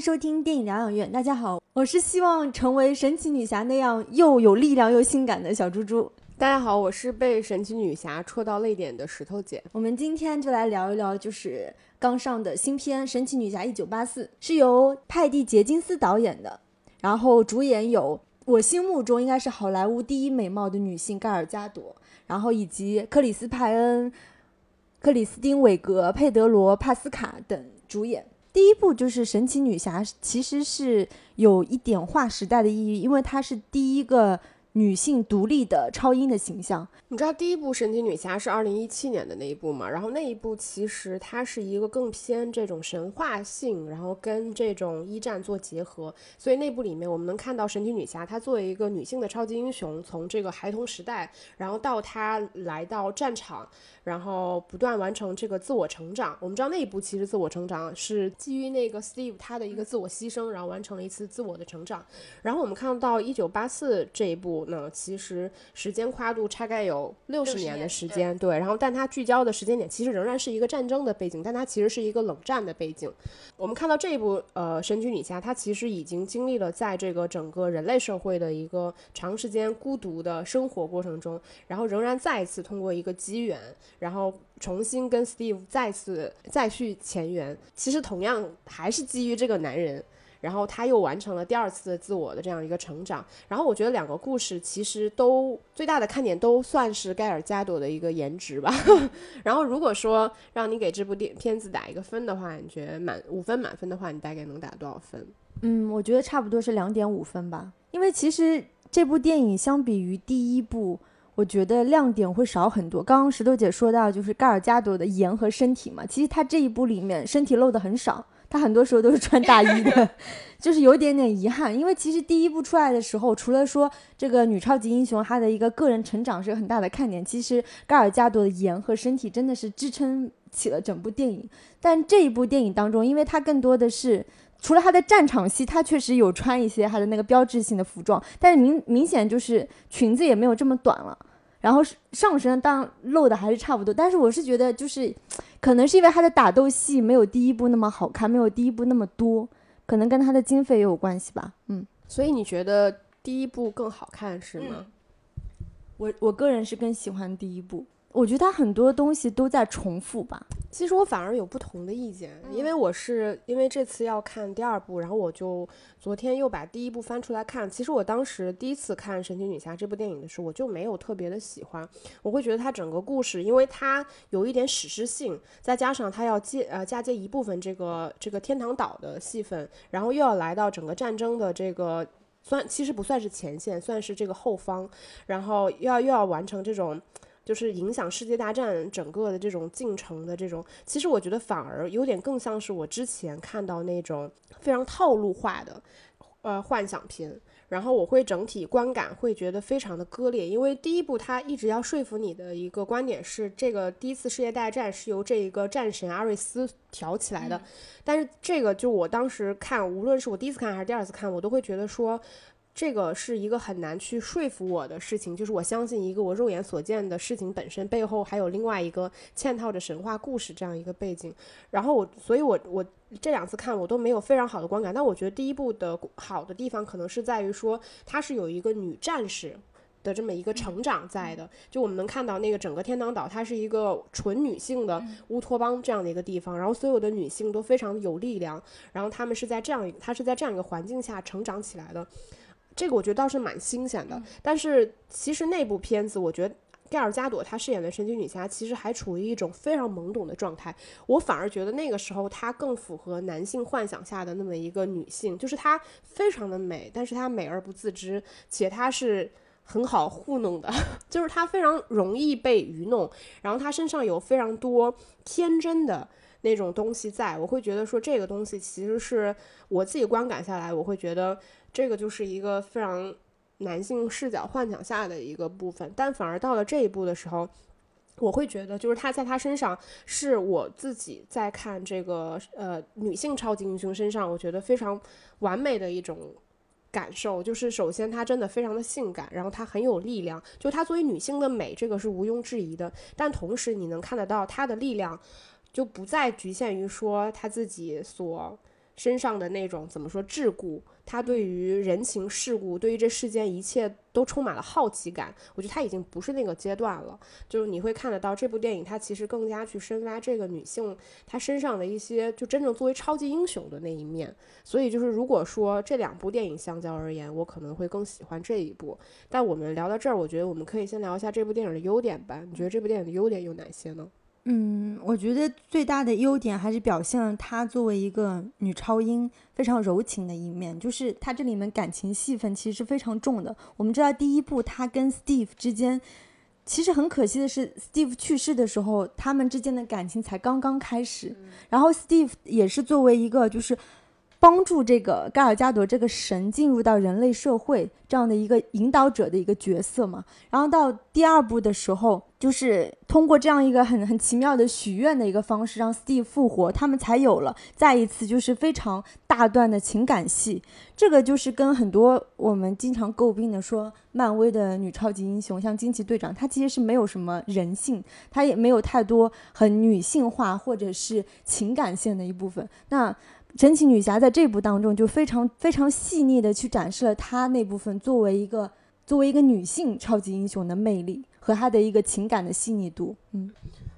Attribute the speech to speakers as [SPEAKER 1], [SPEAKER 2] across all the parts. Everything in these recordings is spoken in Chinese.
[SPEAKER 1] 收听电影疗养院。大家好，我是希望成为神奇女侠那样又有力量又性感的小猪猪。
[SPEAKER 2] 大家好，我是被神奇女侠戳到泪点的石头姐。
[SPEAKER 1] 我们今天就来聊一聊，就是刚上的新片《神奇女侠一九八四》，是由派蒂·杰金斯导演的，然后主演有我心目中应该是好莱坞第一美貌的女性盖尔加朵，然后以及克里斯·派恩、克里斯汀·韦格、佩德罗·帕斯卡等主演。第一部就是神奇女侠，其实是有一点划时代的意义，因为它是第一个女性独立的超英的形象。
[SPEAKER 2] 你知道第一部神奇女侠是二零一七年的那一部吗？然后那一部其实它是一个更偏这种神话性，然后跟这种一战做结合。所以那部里面我们能看到神奇女侠她作为一个女性的超级英雄，从这个孩童时代，然后到她来到战场。然后不断完成这个自我成长。我们知道那一步其实自我成长是基于那个 Steve 他的一个自我牺牲，然后完成了一次自我的成长。然后我们看到一九八四这一步呢，其实时间跨度大概有六十年的时间，对。然后但它聚焦的时间点其实仍然是一个战争的背景，但它其实是一个冷战的背景。我们看到这一部呃神奇女侠，它其实已经经历了在这个整个人类社会的一个长时间孤独的生活过程中，然后仍然再一次通过一个机缘。然后重新跟 Steve 再次再续前缘，其实同样还是基于这个男人，然后他又完成了第二次的自我的这样一个成长。然后我觉得两个故事其实都最大的看点都算是盖尔加朵的一个颜值吧。然后如果说让你给这部电片子打一个分的话，你觉得满五分满分的话，你大概能打多少分？
[SPEAKER 1] 嗯，我觉得差不多是两点五分吧。因为其实这部电影相比于第一部。我觉得亮点会少很多。刚刚石头姐说到，就是盖尔加朵的颜和身体嘛，其实她这一部里面身体露的很少，她很多时候都是穿大衣的，就是有一点点遗憾。因为其实第一部出来的时候，除了说这个女超级英雄她的一个个人成长是很大的看点，其实盖尔加朵的颜和身体真的是支撑起了整部电影。但这一部电影当中，因为它更多的是。除了他的战场戏，他确实有穿一些他的那个标志性的服装，但是明明显就是裙子也没有这么短了，然后上身当然露的还是差不多，但是我是觉得就是，可能是因为他的打斗戏没有第一部那么好看，没有第一部那么多，可能跟他的经费也有关系吧。嗯，
[SPEAKER 2] 所以你觉得第一部更好看是吗？
[SPEAKER 1] 我我个人是更喜欢第一部。我觉得他很多东西都在重复吧。
[SPEAKER 2] 其实我反而有不同的意见，因为我是因为这次要看第二部，然后我就昨天又把第一部翻出来看。其实我当时第一次看《神奇女侠》这部电影的时候，我就没有特别的喜欢。我会觉得它整个故事，因为它有一点史诗性，再加上它要接呃嫁接一部分这个这个天堂岛的戏份，然后又要来到整个战争的这个算其实不算是前线，算是这个后方，然后要又要完成这种。就是影响世界大战整个的这种进程的这种，其实我觉得反而有点更像是我之前看到那种非常套路化的，呃幻想片，然后我会整体观感会觉得非常的割裂，因为第一部它一直要说服你的一个观点是这个第一次世界大战是由这一个战神阿瑞斯挑起来的，但是这个就我当时看，无论是我第一次看还是第二次看，我都会觉得说。这个是一个很难去说服我的事情，就是我相信一个我肉眼所见的事情本身背后还有另外一个嵌套着神话故事这样一个背景。然后我，所以我我这两次看我都没有非常好的观感。但我觉得第一部的好的地方可能是在于说它是有一个女战士的这么一个成长在的。就我们能看到那个整个天堂岛，它是一个纯女性的乌托邦这样的一个地方，然后所有的女性都非常有力量，然后她们是在这样，她是在这样一个环境下成长起来的。这个我觉得倒是蛮新鲜的，但是其实那部片子，我觉得盖尔加朵她饰演的神奇女侠其实还处于一种非常懵懂的状态。我反而觉得那个时候她更符合男性幻想下的那么一个女性，就是她非常的美，但是她美而不自知，且她是很好糊弄的，就是她非常容易被愚弄，然后她身上有非常多天真的那种东西在。我会觉得说这个东西其实是我自己观感下来，我会觉得。这个就是一个非常男性视角幻想下的一个部分，但反而到了这一步的时候，我会觉得就是他在他身上是我自己在看这个呃女性超级英雄身上，我觉得非常完美的一种感受。就是首先她真的非常的性感，然后她很有力量，就她作为女性的美，这个是毋庸置疑的。但同时你能看得到她的力量，就不再局限于说她自己所。身上的那种怎么说桎梏，他对于人情世故，对于这世间一切都充满了好奇感。我觉得他已经不是那个阶段了，就是你会看得到这部电影，它其实更加去深挖这个女性她身上的一些就真正作为超级英雄的那一面。所以就是如果说这两部电影相较而言，我可能会更喜欢这一部。但我们聊到这儿，我觉得我们可以先聊一下这部电影的优点吧。你觉得这部电影的优点有哪些呢？
[SPEAKER 1] 嗯，我觉得最大的优点还是表现了她作为一个女超英非常柔情的一面，就是她这里面感情戏份其实是非常重的。我们知道第一部她跟 Steve 之间，其实很可惜的是，Steve 去世的时候，他们之间的感情才刚刚开始。然后 Steve 也是作为一个就是帮助这个盖尔加朵这个神进入到人类社会这样的一个引导者的一个角色嘛。然后到第二部的时候。就是通过这样一个很很奇妙的许愿的一个方式，让 Steve 复活，他们才有了再一次就是非常大段的情感戏。这个就是跟很多我们经常诟病的说，漫威的女超级英雄像惊奇队长，她其实是没有什么人性，她也没有太多很女性化或者是情感线的一部分。那神奇女侠在这部当中就非常非常细腻的去展示了她那部分作为一个作为一个女性超级英雄的魅力。和她的一个情感的细腻度，嗯，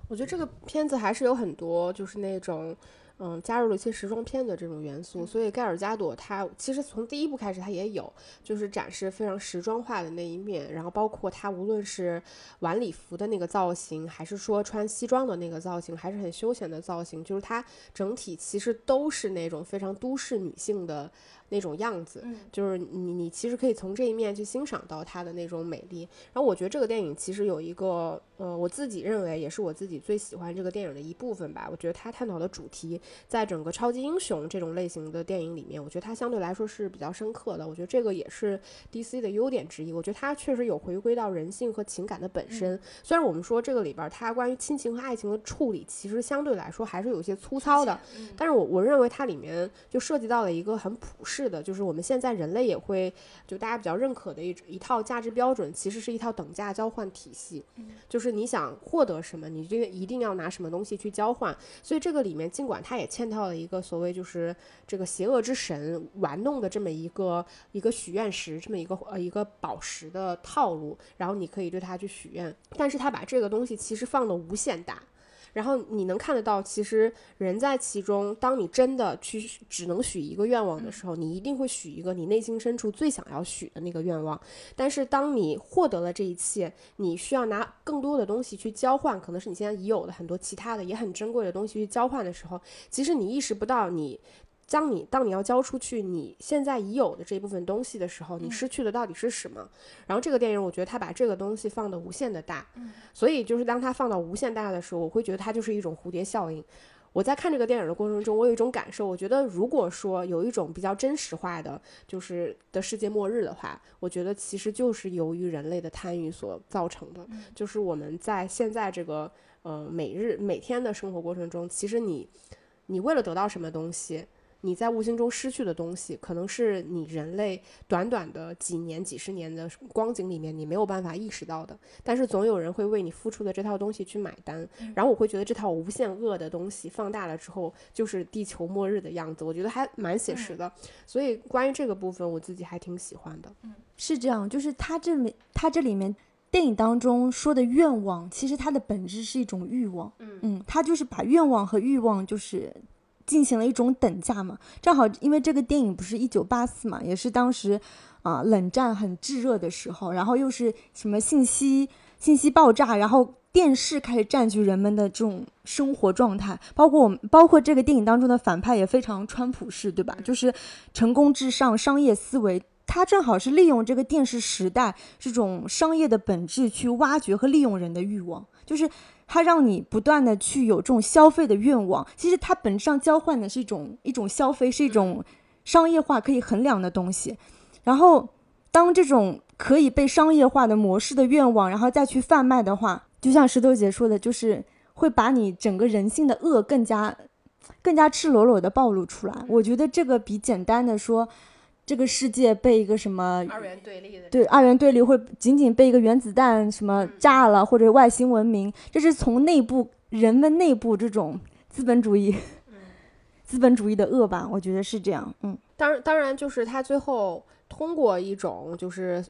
[SPEAKER 2] 我觉得这个片子还是有很多就是那种，嗯，加入了一些时装片的这种元素。所以盖尔加朵她其实从第一部开始她也有，就是展示非常时装化的那一面。然后包括她无论是晚礼服的那个造型，还是说穿西装的那个造型，还是很休闲的造型，就是她整体其实都是那种非常都市女性的。那种样子，就是你你其实可以从这一面去欣赏到它的那种美丽。然后我觉得这个电影其实有一个，呃，我自己认为也是我自己最喜欢这个电影的一部分吧。我觉得它探讨的主题，在整个超级英雄这种类型的电影里面，我觉得它相对来说是比较深刻的。我觉得这个也是 DC 的优点之一。我觉得它确实有回归到人性和情感的本身。虽然我们说这个里边它关于亲情和爱情的处理，其实相对来说还是有些粗糙的，但是我我认为它里面就涉及到了一个很普世。是的，就是我们现在人类也会，就大家比较认可的一一套价值标准，其实是一套等价交换体系。就是你想获得什么，你这个一定要拿什么东西去交换。所以这个里面，尽管它也嵌套了一个所谓就是这个邪恶之神玩弄的这么一个一个许愿石，这么一个呃一个宝石的套路，然后你可以对它去许愿，但是他把这个东西其实放的无限大。然后你能看得到，其实人在其中。当你真的去只能许一个愿望的时候，你一定会许一个你内心深处最想要许的那个愿望。但是当你获得了这一切，你需要拿更多的东西去交换，可能是你现在已有的很多其他的也很珍贵的东西去交换的时候，其实你意识不到你。当你当你要交出去你现在已有的这一部分东西的时候，你失去的到底是什么？然后这个电影，我觉得他把这个东西放的无限的大，所以就是当他放到无限大的时候，我会觉得它就是一种蝴蝶效应。我在看这个电影的过程中，我有一种感受，我觉得如果说有一种比较真实化的，就是的世界末日的话，我觉得其实就是由于人类的贪欲所造成的，就是我们在现在这个呃每日每天的生活过程中，其实你你为了得到什么东西。你在无形中失去的东西，可能是你人类短短的几年、几十年的光景里面你没有办法意识到的。但是总有人会为你付出的这套东西去买单。然后我会觉得这套无限恶的东西放大了之后，就是地球末日的样子。我觉得还蛮写实的。所以关于这个部分，我自己还挺喜欢的。
[SPEAKER 1] 嗯，是这样，就是他这里他这里面电影当中说的愿望，其实它的本质是一种欲望。嗯嗯，他就是把愿望和欲望就是。进行了一种等价嘛，正好因为这个电影不是一九八四嘛，也是当时啊冷战很炙热的时候，然后又是什么信息信息爆炸，然后电视开始占据人们的这种生活状态，包括我们包括这个电影当中的反派也非常川普式，对吧？就是成功至上，商业思维，他正好是利用这个电视时代这种商业的本质去挖掘和利用人的欲望，就是。它让你不断的去有这种消费的愿望，其实它本质上交换的是一种一种消费，是一种商业化可以衡量的东西。然后，当这种可以被商业化的模式的愿望，然后再去贩卖的话，就像石头姐说的，就是会把你整个人性的恶更加更加赤裸裸的暴露出来。我觉得这个比简单的说。这个世界被一个什么
[SPEAKER 2] 二元对立的
[SPEAKER 1] 对二元对立，会仅仅被一个原子弹什么炸了，或者外星文明，这是从内部人们内部这种资本主义，资本主义的恶吧，我觉得是这样。嗯，
[SPEAKER 2] 当然，当然就是他最后通过一种就是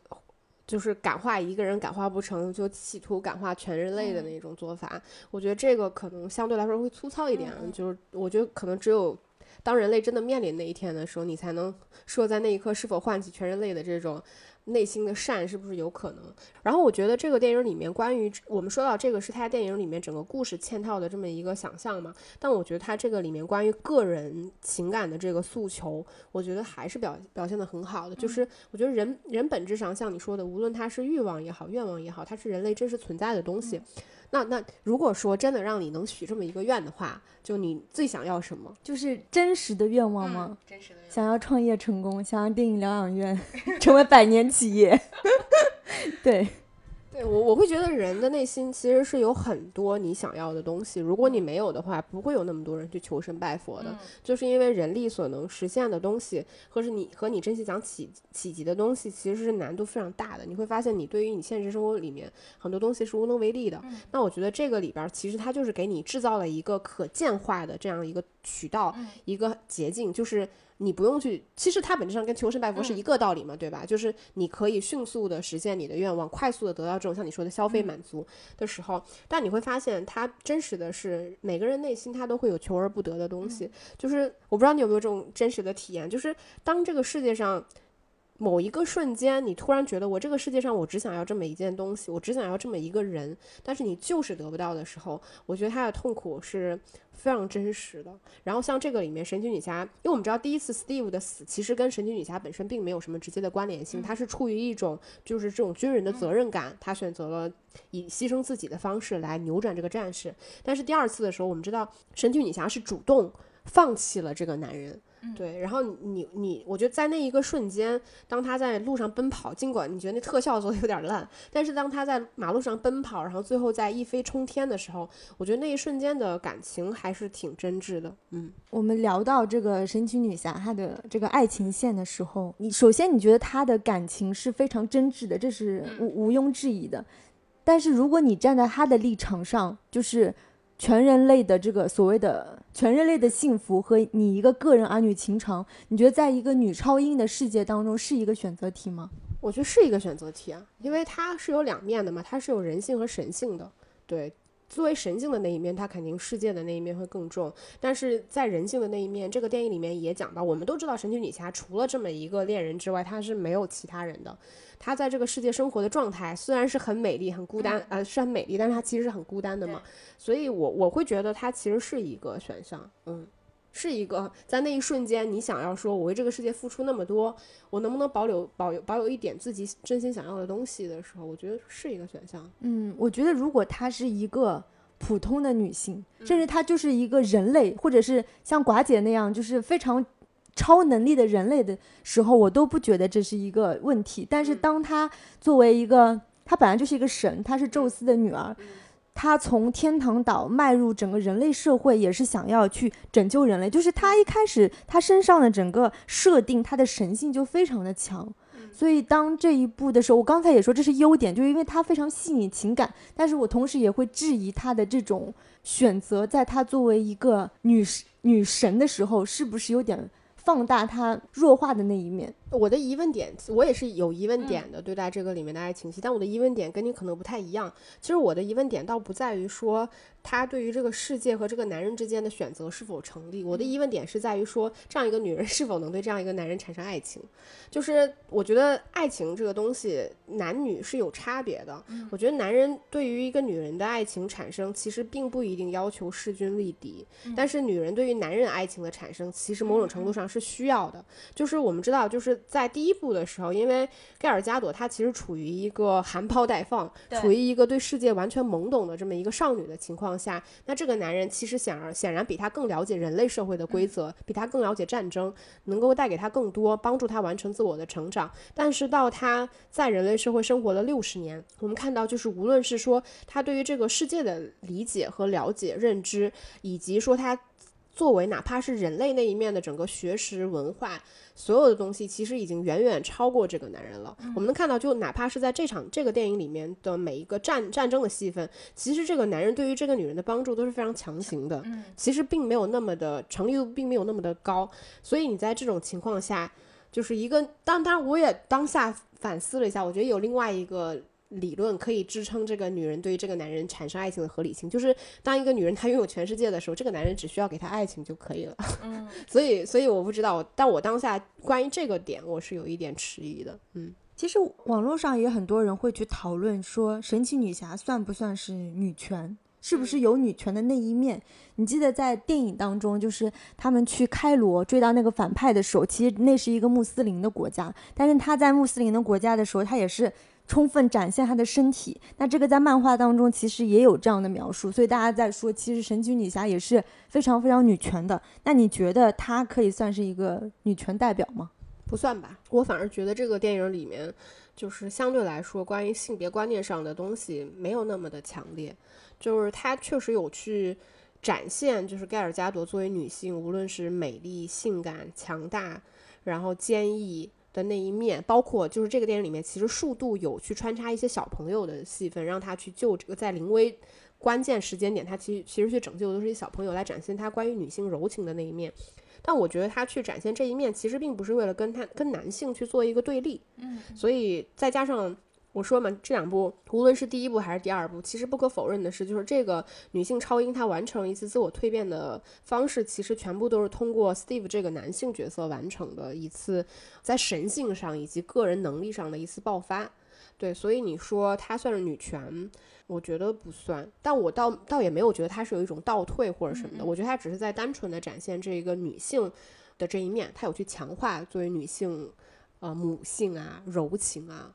[SPEAKER 2] 就是感化一个人感化不成就企图感化全人类的那种做法，我觉得这个可能相对来说会粗糙一点。就是我觉得可能只有当人类真的面临那一天的时候，你才能说在那一刻是否唤起全人类的这种。内心的善是不是有可能？然后我觉得这个电影里面关于我们说到这个是他电影里面整个故事嵌套的这么一个想象嘛？但我觉得他这个里面关于个人情感的这个诉求，我觉得还是表表现的很好的。就是我觉得人人本质上像你说的，无论他是欲望也好，愿望也好，它是人类真实存在的东西。那那如果说真的让你能许这么一个愿的话，就你最想要什么？
[SPEAKER 1] 就是真实的愿望吗？
[SPEAKER 2] 真实的愿望。
[SPEAKER 1] 想要创业成功，想要电影疗养院 成为百年企业。对。
[SPEAKER 2] 对我，我会觉得人的内心其实是有很多你想要的东西。如果你没有的话，不会有那么多人去求神拜佛的。就是因为人力所能实现的东西，或是你和你真心想企企及的东西，其实是难度非常大的。你会发现，你对于你现实生活里面很多东西是无能为力的。那我觉得这个里边其实它就是给你制造了一个可见化的这样一个渠道，一个捷径，就是。你不用去，其实它本质上跟求神拜佛是一个道理嘛，对吧？就是你可以迅速的实现你的愿望，快速的得到这种像你说的消费满足的时候，但你会发现，它真实的是每个人内心他都会有求而不得的东西。就是我不知道你有没有这种真实的体验，就是当这个世界上。某一个瞬间，你突然觉得我这个世界上我只想要这么一件东西，我只想要这么一个人，但是你就是得不到的时候，我觉得他的痛苦是非常真实的。然后像这个里面神奇女侠，因为我们知道第一次 Steve 的死其实跟神奇女侠本身并没有什么直接的关联性，他是出于一种就是这种军人的责任感，他选择了以牺牲自己的方式来扭转这个战事。但是第二次的时候，我们知道神奇女侠是主动放弃了这个男人。对，然后你你，我觉得在那一个瞬间，当他在路上奔跑，尽管你觉得那特效做的有点烂，但是当他在马路上奔跑，然后最后在一飞冲天的时候，我觉得那一瞬间的感情还是挺真挚的。嗯，
[SPEAKER 1] 我们聊到这个神奇女侠她的这个爱情线的时候，你首先你觉得她的感情是非常真挚的，这是毋毋庸置疑的。但是如果你站在她的立场上，就是。全人类的这个所谓的全人类的幸福和你一个个人儿女情长，你觉得在一个女超英的世界当中是一个选择题吗？
[SPEAKER 2] 我觉得是一个选择题啊，因为它是有两面的嘛，它是有人性和神性的，对。作为神性的那一面，他肯定世界的那一面会更重。但是在人性的那一面，这个电影里面也讲到，我们都知道神奇女侠除了这么一个恋人之外，她是没有其他人的。她在这个世界生活的状态虽然是很美丽、很孤单，呃，是很美丽，但是她其实是很孤单的嘛。所以，我我会觉得她其实是一个选项，嗯。是一个在那一瞬间，你想要说，我为这个世界付出那么多，我能不能保留保有保有一点自己真心想要的东西的时候，我觉得是一个选项。
[SPEAKER 1] 嗯，我觉得如果她是一个普通的女性，甚至她就是一个人类，或者是像寡姐那样就是非常超能力的人类的时候，我都不觉得这是一个问题。但是当她作为一个，她本来就是一个神，她是宙斯的女儿。他从天堂岛迈入整个人类社会，也是想要去拯救人类。就是他一开始，他身上的整个设定，他的神性就非常的强。所以当这一步的时候，我刚才也说这是优点，就是因为他非常细腻情感。但是我同时也会质疑他的这种选择，在他作为一个女女神的时候，是不是有点放大他弱化的那一面？
[SPEAKER 2] 我的疑问点，我也是有疑问点的，对待这个里面的爱情戏，但我的疑问点跟你可能不太一样。其实我的疑问点倒不在于说他对于这个世界和这个男人之间的选择是否成立，我的疑问点是在于说这样一个女人是否能对这样一个男人产生爱情。就是我觉得爱情这个东西，男女是有差别的。我觉得男人对于一个女人的爱情产生，其实并不一定要求势均力敌，但是女人对于男人爱情的产生，其实某种程度上是需要的。就是我们知道，就是。在第一部的时候，因为盖尔加朵她其实处于一个含苞待放，处于一个对世界完全懵懂的这么一个少女的情况下，那这个男人其实显而显然比她更了解人类社会的规则，比她更了解战争，能够带给她更多，帮助她完成自我的成长。但是到他在人类社会生活了六十年，我们看到就是无论是说他对于这个世界的理解和了解、认知，以及说他。作为哪怕是人类那一面的整个学识文化，所有的东西其实已经远远超过这个男人了。我们能看到，就哪怕是在这场这个电影里面的每一个战战争的戏份，其实这个男人对于这个女人的帮助都是非常强行的，其实并没有那么的成立度并没有那么的高。所以你在这种情况下，就是一个当当然我也当下反思了一下，我觉得有另外一个。理论可以支撑这个女人对于这个男人产生爱情的合理性，就是当一个女人她拥有全世界的时候，这个男人只需要给她爱情就可以了。嗯，所以所以我不知道，但我当下关于这个点我是有一点迟疑的。嗯，
[SPEAKER 1] 其实网络上也很多人会去讨论说，神奇女侠算不算是女权，是不是有女权的那一面？你记得在电影当中，就是他们去开罗追到那个反派的时候，其实那是一个穆斯林的国家，但是他在穆斯林的国家的时候，他也是。充分展现她的身体，那这个在漫画当中其实也有这样的描述，所以大家在说，其实神奇女侠也是非常非常女权的。那你觉得她可以算是一个女权代表吗？
[SPEAKER 2] 不算吧，我反而觉得这个电影里面，就是相对来说关于性别观念上的东西没有那么的强烈，就是她确实有去展现，就是盖尔加朵作为女性，无论是美丽、性感、强大，然后坚毅。的那一面，包括就是这个电影里面，其实数度有去穿插一些小朋友的戏份，让他去救这个在临危关键时间点，他其实其实去拯救的都是一些小朋友，来展现他关于女性柔情的那一面。但我觉得他去展现这一面，其实并不是为了跟他跟男性去做一个对立，嗯，所以再加上。我说嘛，这两部无论是第一部还是第二部，其实不可否认的是，就是这个女性超英她完成一次自我蜕变的方式，其实全部都是通过 Steve 这个男性角色完成的一次在神性上以及个人能力上的一次爆发。对，所以你说她算是女权，我觉得不算，但我倒倒也没有觉得她是有一种倒退或者什么的，我觉得她只是在单纯的展现这个女性的这一面，她有去强化作为女性，呃，母性啊，柔情啊。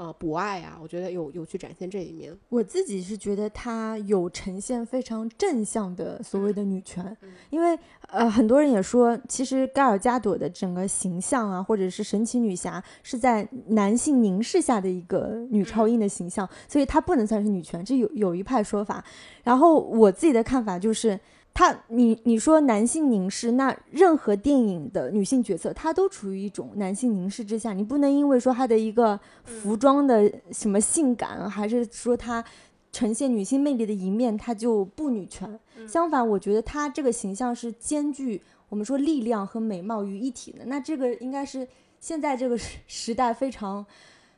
[SPEAKER 2] 呃，博爱啊，我觉得有有去展现这一面。
[SPEAKER 1] 我自己是觉得她有呈现非常正向的所谓的女权，因为呃，很多人也说，其实盖尔加朵的整个形象啊，或者是神奇女侠是在男性凝视下的一个女超英的形象，所以她不能算是女权，这有有一派说法。然后我自己的看法就是。他，你你说男性凝视，那任何电影的女性角色，她都处于一种男性凝视之下。你不能因为说她的一个服装的什么性感，还是说她呈现女性魅力的一面，她就不女权。相反，我觉得她这个形象是兼具我们说力量和美貌于一体的。那这个应该是现在这个时时代非常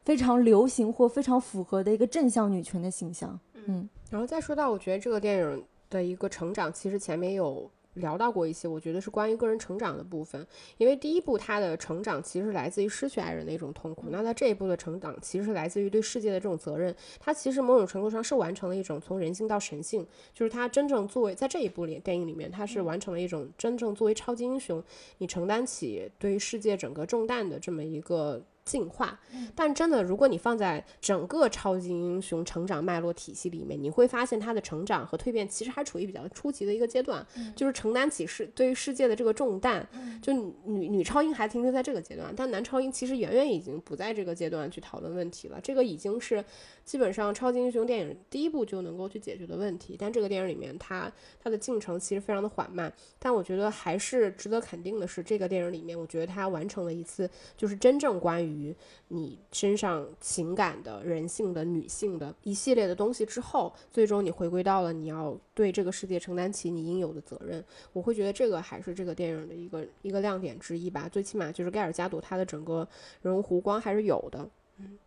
[SPEAKER 1] 非常流行或非常符合的一个正向女权的形象。嗯，
[SPEAKER 2] 然后再说到，我觉得这个电影。的一个成长，其实前面有聊到过一些，我觉得是关于个人成长的部分。因为第一部他的成长其实是来自于失去爱人的一种痛苦，那他这一步的成长其实是来自于对世界的这种责任。他其实某种程度上是完成了一种从人性到神性，就是他真正作为在这一部里电影里面，他是完成了一种真正作为超级英雄，你承担起对于世界整个重担的这么一个。进化，但真的，如果你放在整个超级英雄成长脉络体系里面，你会发现他的成长和蜕变其实还处于比较初级的一个阶段，就是承担起世对于世界的这个重担。就女女超英还停留在这个阶段，但男超英其实远远已经不在这个阶段去讨论问题了。这个已经是基本上超级英雄电影第一部就能够去解决的问题。但这个电影里面，它它的进程其实非常的缓慢，但我觉得还是值得肯定的是，这个电影里面，我觉得它完成了一次就是真正关于。于你身上情感的、人性的、女性的一系列的东西之后，最终你回归到了你要对这个世界承担起你应有的责任。我会觉得这个还是这个电影的一个一个亮点之一吧。最起码就是盖尔加朵他的整个人物弧光还是有的。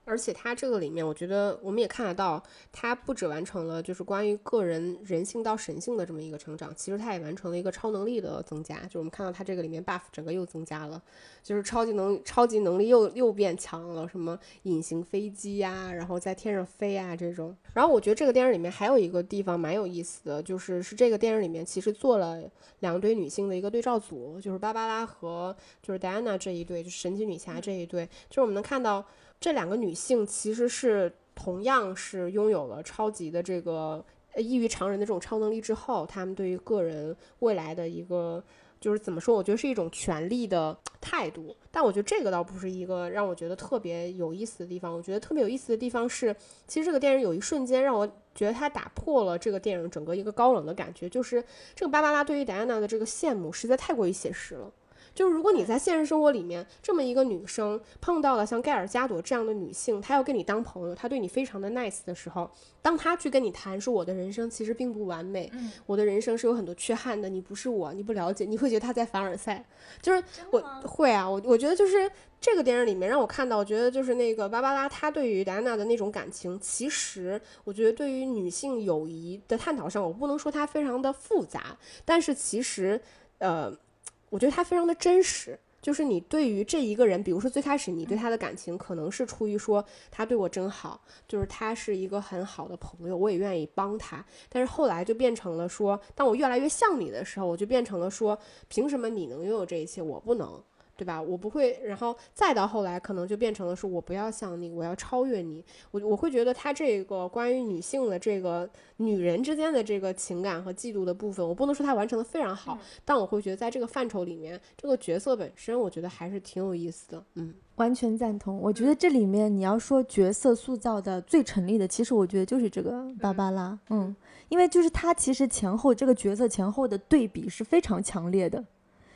[SPEAKER 2] 而且他这个里面，我觉得我们也看得到，他不止完成了就是关于个人人性到神性的这么一个成长，其实他也完成了一个超能力的增加。就我们看到他这个里面 buff 整个又增加了，就是超级能超级能力又又变强了，什么隐形飞机呀，然后在天上飞啊这种。然后我觉得这个电影里面还有一个地方蛮有意思的，就是是这个电影里面其实做了两对女性的一个对照组，就是芭芭拉和就是戴安娜这一对，就是神奇女侠这一对，就是我们能看到。这两个女性其实是同样是拥有了超级的这个异于常人的这种超能力之后，她们对于个人未来的一个就是怎么说？我觉得是一种权力的态度。但我觉得这个倒不是一个让我觉得特别有意思的地方。我觉得特别有意思的地方是，其实这个电影有一瞬间让我觉得它打破了这个电影整个一个高冷的感觉，就是这个芭芭拉对于戴安娜的这个羡慕实在太过于写实了。就是如果你在现实生活里面这么一个女生碰到了像盖尔加朵这样的女性，她要跟你当朋友，她对你非常的 nice 的时候，当她去跟你谈说我的人生其实并不完美，我的人生是有很多缺憾的，你不是我，你不了解，你会觉得她在凡尔赛，就是我会啊，我我觉得就是这个电影里面让我看到，我觉得就是那个芭芭拉她对于戴安娜的那种感情，其实我觉得对于女性友谊的探讨上，我不能说它非常的复杂，但是其实呃。我觉得他非常的真实，就是你对于这一个人，比如说最开始你对他的感情可能是出于说他对我真好，就是他是一个很好的朋友，我也愿意帮他。但是后来就变成了说，当我越来越像你的时候，我就变成了说，凭什么你能拥有这一切，我不能？对吧？我不会，然后再到后来，可能就变成了说，我不要像你，我要超越你。我我会觉得他这个关于女性的这个女人之间的这个情感和嫉妒的部分，我不能说他完成的非常好，但我会觉得在这个范畴里面，这个角色本身，我觉得还是挺有意思的。嗯，
[SPEAKER 1] 完全赞同。我觉得这里面你要说角色塑造的最成立的，其实我觉得就是这个芭芭拉。嗯，因为就是他其实前后这个角色前后的对比是非常强烈的。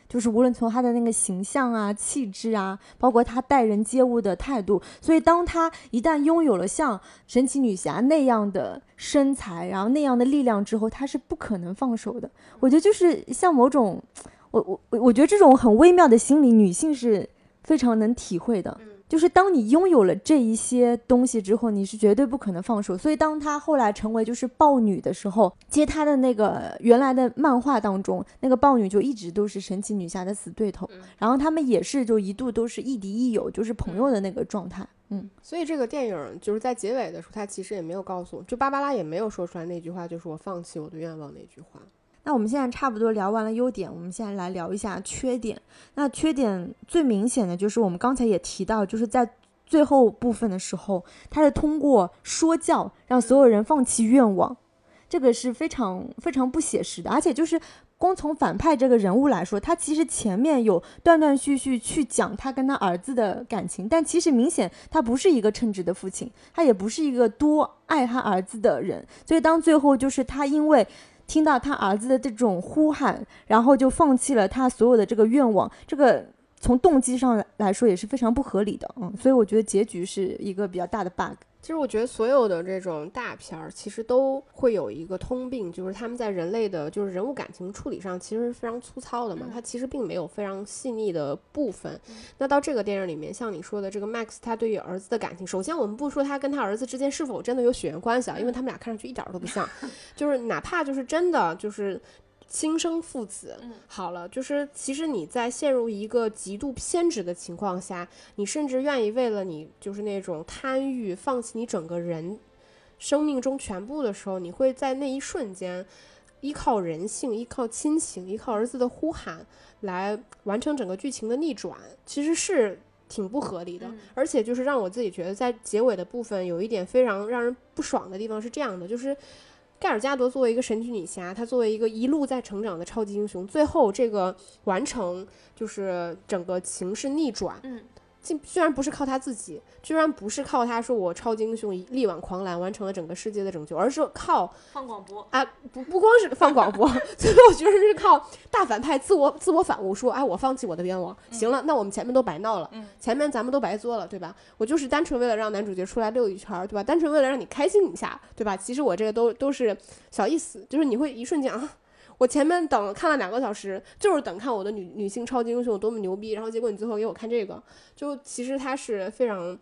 [SPEAKER 1] 就是无论从他的那个形象啊、气质啊，包括他待人接物的态度，所以当他一旦拥有了像神奇女侠那样的身材，然后那样的力量之后，他是不可能放手的。我觉得就是像某种，我我我我觉得这种很微妙的心理，女性是非常能体会的。就是当你拥有了这一些东西之后，你是绝对不可能放手。所以当她后来成为就是豹女的时候，接她的那个原来的漫画当中，那个豹女就一直都是神奇女侠的死对头，然后他们也是就一度都是亦敌亦友，就是朋友的那个状态。嗯，
[SPEAKER 2] 所以这个电影就是在结尾的时候，他其实也没有告诉，就芭芭拉也没有说出来那句话，就是我放弃我的愿望那句话。
[SPEAKER 1] 那我们现在差不多聊完了优点，我们现在来聊一下缺点。那缺点最明显的就是我们刚才也提到，就是在最后部分的时候，他是通过说教让所有人放弃愿望，这个是非常非常不写实的。而且就是光从反派这个人物来说，他其实前面有断断续续去讲他跟他儿子的感情，但其实明显他不是一个称职的父亲，他也不是一个多爱他儿子的人。所以当最后就是他因为。听到他儿子的这种呼喊，然后就放弃了他所有的这个愿望，这个从动机上来说也是非常不合理的，嗯，所以我觉得结局是一个比较大的 bug。
[SPEAKER 2] 其实我觉得所有的这种大片儿，其实都会有一个通病，就是他们在人类的，就是人物感情处理上，其实是非常粗糙的嘛。它其实并没有非常细腻的部分。那到这个电影里面，像你说的这个 Max，他对于儿子的感情，首先我们不说他跟他儿子之间是否真的有血缘关系啊，因为他们俩看上去一点都不像。就是哪怕就是真的就是。亲生父子，好了，就是其实你在陷入一个极度偏执的情况下，你甚至愿意为了你就是那种贪欲，放弃你整个人生命中全部的时候，你会在那一瞬间依靠人性、依靠亲情、依靠儿子的呼喊来完成整个剧情的逆转，其实是挺不合理的。而且就是让我自己觉得，在结尾的部分有一点非常让人不爽的地方是这样的，就是。盖尔加德作为一个神奇女侠，她作为一个一路在成长的超级英雄，最后这个完成就是整个情势逆转。嗯。竟居然不是靠他自己，居然不是靠他说我超级英雄力挽狂澜完成了整个世界的拯救，而是靠
[SPEAKER 3] 放广播
[SPEAKER 2] 啊！不不光是放广播，最后居然是靠大反派自我自我反悟，说哎我放弃我的愿望，行了，那我们前面都白闹了，前面咱们都白作了，对吧？我就是单纯为了让男主角出来溜一圈，对吧？单纯为了让你开心一下，对吧？其实我这个都都是小意思，就是你会一瞬间啊。我前面等看了两个小时，就是等看我的女女性超级英雄有多么牛逼，然后结果你最后给我看这个，就其实它是非常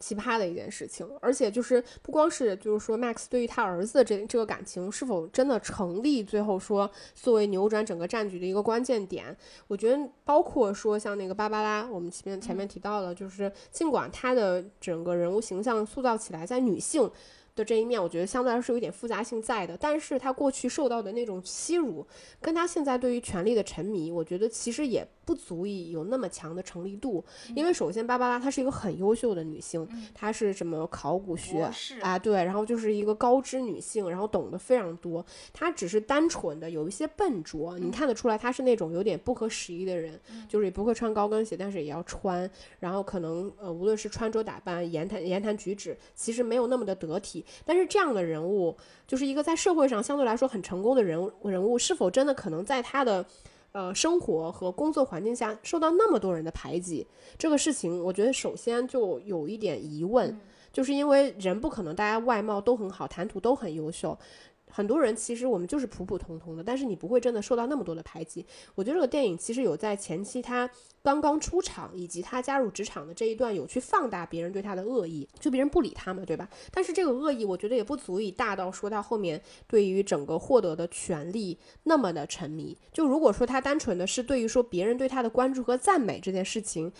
[SPEAKER 2] 奇葩的一件事情，而且就是不光是就是说 Max 对于他儿子的这这个感情是否真的成立，最后说作为扭转整个战局的一个关键点，我觉得包括说像那个芭芭拉，我们前面前面提到了，就是尽管他的整个人物形象塑造起来在女性。的这一面，我觉得相对来说是有点复杂性在的，但是他过去受到的那种欺辱，跟他现在对于权力的沉迷，我觉得其实也不足以有那么强的成立度，因为首先芭芭拉她是一个很优秀的女性，她是什么考古学啊，对，然后就是一个高知女性，然后懂得非常多。她只是单纯的有一些笨拙，你看得出来她是那种有点不合时宜的人，就是也不会穿高跟鞋，但是也要穿，然后可能呃无论是穿着打扮、言谈言谈举止，其实没有那么的得体。但是这样的人物，就是一个在社会上相对来说很成功的人物，人物是否真的可能在他的？呃，生活和工作环境下受到那么多人的排挤，这个事情我觉得首先就有一点疑问，就是因为人不可能大家外貌都很好，谈吐都很优秀。很多人其实我们就是普普通通的，但是你不会真的受到那么多的排挤。我觉得这个电影其实有在前期他刚刚出场以及他加入职场的这一段有去放大别人对他的恶意，就别人不理他嘛，对吧？但是这个恶意我觉得也不足以大到说他后面对于整个获得的权利那么的沉迷。就如果说他单纯的是对于说别人对他的关注和赞美这件事情。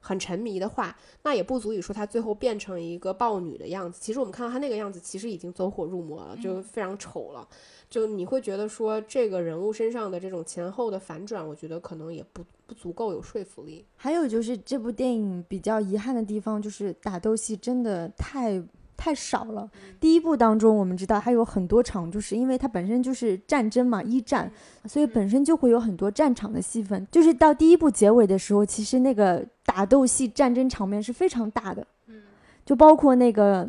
[SPEAKER 2] 很沉迷的话，那也不足以说她最后变成一个豹女的样子。其实我们看到她那个样子，其实已经走火入魔了，就非常丑了。就你会觉得说，这个人物身上的这种前后的反转，我觉得可能也不不足够有说服力。
[SPEAKER 1] 还有就是这部电影比较遗憾的地方，就是打斗戏真的太。太少了。第一部当中，我们知道它有很多场，就是因为它本身就是战争嘛，一战，所以本身就会有很多战场的戏份。就是到第一部结尾的时候，其实那个打斗戏、战争场面是非常大的。就包括那个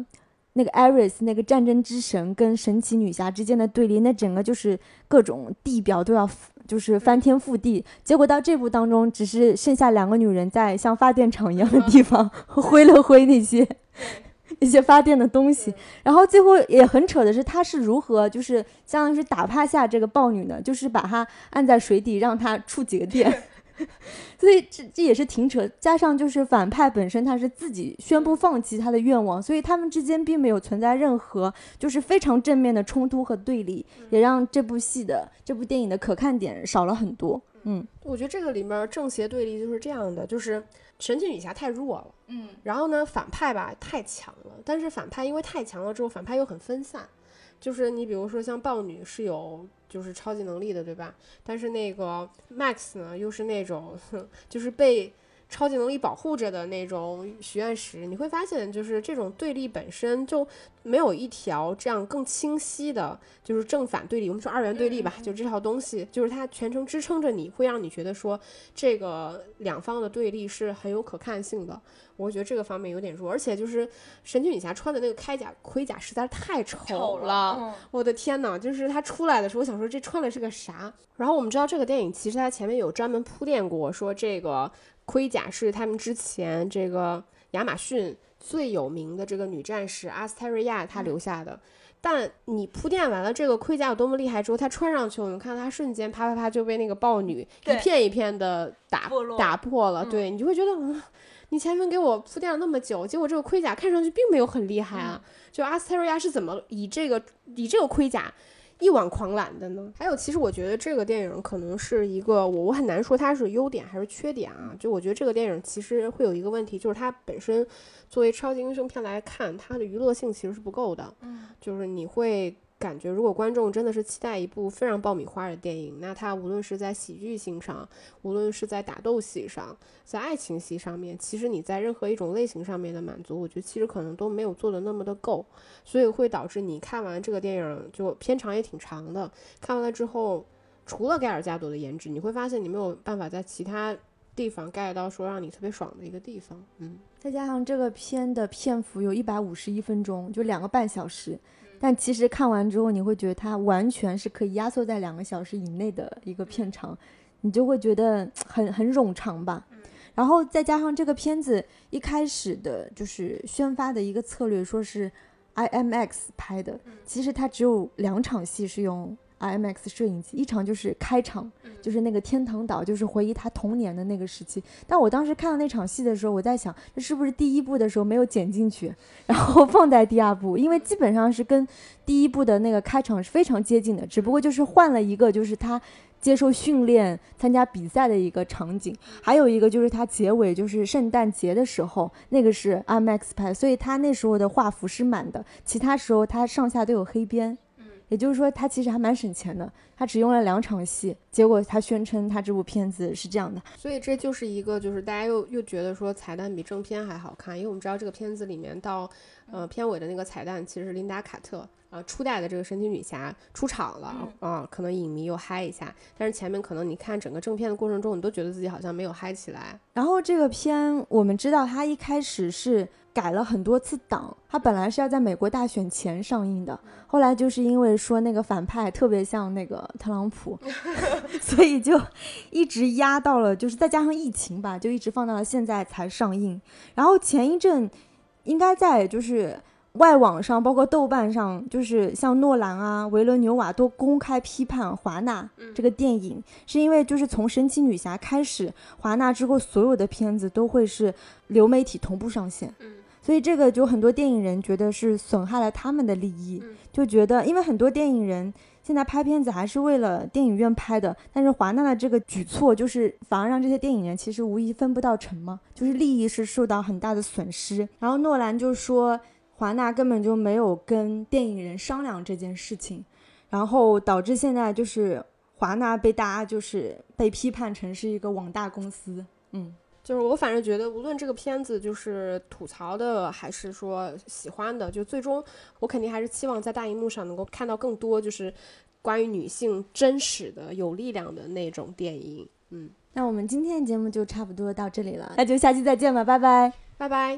[SPEAKER 1] 那个艾瑞斯那个战争之神跟神奇女侠之间的对立，那整个就是各种地表都要就是翻天覆地。结果到这部当中，只是剩下两个女人在像发电厂一样的地方 挥了挥那些。一些发电的东西，然后最后也很扯的是，他是如何就是相当于是打趴下这个豹女呢，就是把她按在水底，让她触几个电 所以这这也是挺扯。加上就是反派本身他是自己宣布放弃他的愿望，所以他们之间并没有存在任何就是非常正面的冲突和对立，也让这部戏的这部电影的可看点少了很多。嗯，
[SPEAKER 2] 我觉得这个里面正邪对立就是这样的，就是。神奇女侠太弱了，嗯，然后呢，反派吧太强了，但是反派因为太强了之后，反派又很分散，就是你比如说像豹女是有就是超级能力的，对吧？但是那个 Max 呢，又是那种 就是被。超级能力保护着的那种许愿石，你会发现，就是这种对立本身就没有一条这样更清晰的，就是正反对立。我们说二元对立吧，就这套东西，就是它全程支撑着你，会让你觉得说这个两方的对立是很有可看性的。我觉得这个方面有点弱，而且就是神奇女侠穿的那个铠甲盔甲实在是太丑了，我的天呐，就是她出来的时候，我想说这穿的是个啥？然后我们知道这个电影其实它前面有专门铺垫过，说这个。盔甲是他们之前这个亚马逊最有名的这个女战士阿斯泰瑞亚她留下的，但你铺垫完了这个盔甲有多么厉害之后，她穿上去，我们看到她瞬间啪啪啪就被那个豹女一片一片的打打破了。对你就会觉得，嗯，你前面给我铺垫了那么久，结果这个盔甲看上去并没有很厉害啊。就阿斯泰瑞亚是怎么以这个以这个盔甲？一网狂揽的呢？还有，其实我觉得这个电影可能是一个我我很难说它是优点还是缺点啊。就我觉得这个电影其实会有一个问题，就是它本身作为超级英雄片来看，它的娱乐性其实是不够的。嗯，就是你会。感觉如果观众真的是期待一部非常爆米花的电影，那它无论是在喜剧性上，无论是在打斗戏上，在爱情戏上面，其实你在任何一种类型上面的满足，我觉得其实可能都没有做的那么的够，所以会导致你看完这个电影就片长也挺长的。看完了之后，除了盖尔加朵的颜值，你会发现你没有办法在其他地方 get 到说让你特别爽的一个地方。嗯，
[SPEAKER 1] 再加上这个片的片幅有一百五十一分钟，就两个半小时。但其实看完之后，你会觉得它完全是可以压缩在两个小时以内的一个片长，你就会觉得很很冗长吧。然后再加上这个片子一开始的就是宣发的一个策略，说是 IMAX 拍的，其实它只有两场戏是用。IMAX 摄影机，一场就是开场，就是那个天堂岛，就是回忆他童年的那个时期。但我当时看到那场戏的时候，我在想，这是不是第一部的时候没有剪进去，然后放在第二部？因为基本上是跟第一部的那个开场是非常接近的，只不过就是换了一个，就是他接受训练、参加比赛的一个场景，还有一个就是他结尾就是圣诞节的时候，那个是 IMAX 拍，所以他那时候的画幅是满的，其他时候他上下都有黑边。也就是说他其实还蛮省钱的，他只用了两场戏，结果他宣称他这部片子是这样的，
[SPEAKER 2] 所以这就是一个就是大家又又觉得说彩蛋比正片还好看，因为我们知道这个片子里面到呃片尾的那个彩蛋其实是琳达卡特。呃，初代的这个神奇女侠出场了啊，可能影迷又嗨一下，但是前面可能你看整个正片的过程中，你都觉得自己好像没有嗨起来。
[SPEAKER 1] 然后这个片我们知道，它一开始是改了很多次档，它本来是要在美国大选前上映的，后来就是因为说那个反派特别像那个特朗普，所以就一直压到了，就是再加上疫情吧，就一直放到了现在才上映。然后前一阵应该在就是。外网上，包括豆瓣上，就是像诺兰啊、维伦纽瓦都公开批判华纳这个电影，是因为就是从神奇女侠开始，华纳之后所有的片子都会是流媒体同步上线，所以这个就很多电影人觉得是损害了他们的利益，就觉得因为很多电影人现在拍片子还是为了电影院拍的，但是华纳的这个举措就是反而让这些电影人其实无疑分不到成嘛，就是利益是受到很大的损失。然后诺兰就说。华纳根本就没有跟电影人商量这件事情，然后导致现在就是华纳被大家就是被批判成是一个网大公司。嗯，
[SPEAKER 2] 就是我反正觉得，无论这个片子就是吐槽的还是说喜欢的，就最终我肯定还是期望在大荧幕上能够看到更多就是关于女性真实的、有力量的那种电影。嗯，
[SPEAKER 1] 那我们今天的节目就差不多到这里了，那就下期再见吧，拜拜，
[SPEAKER 2] 拜拜。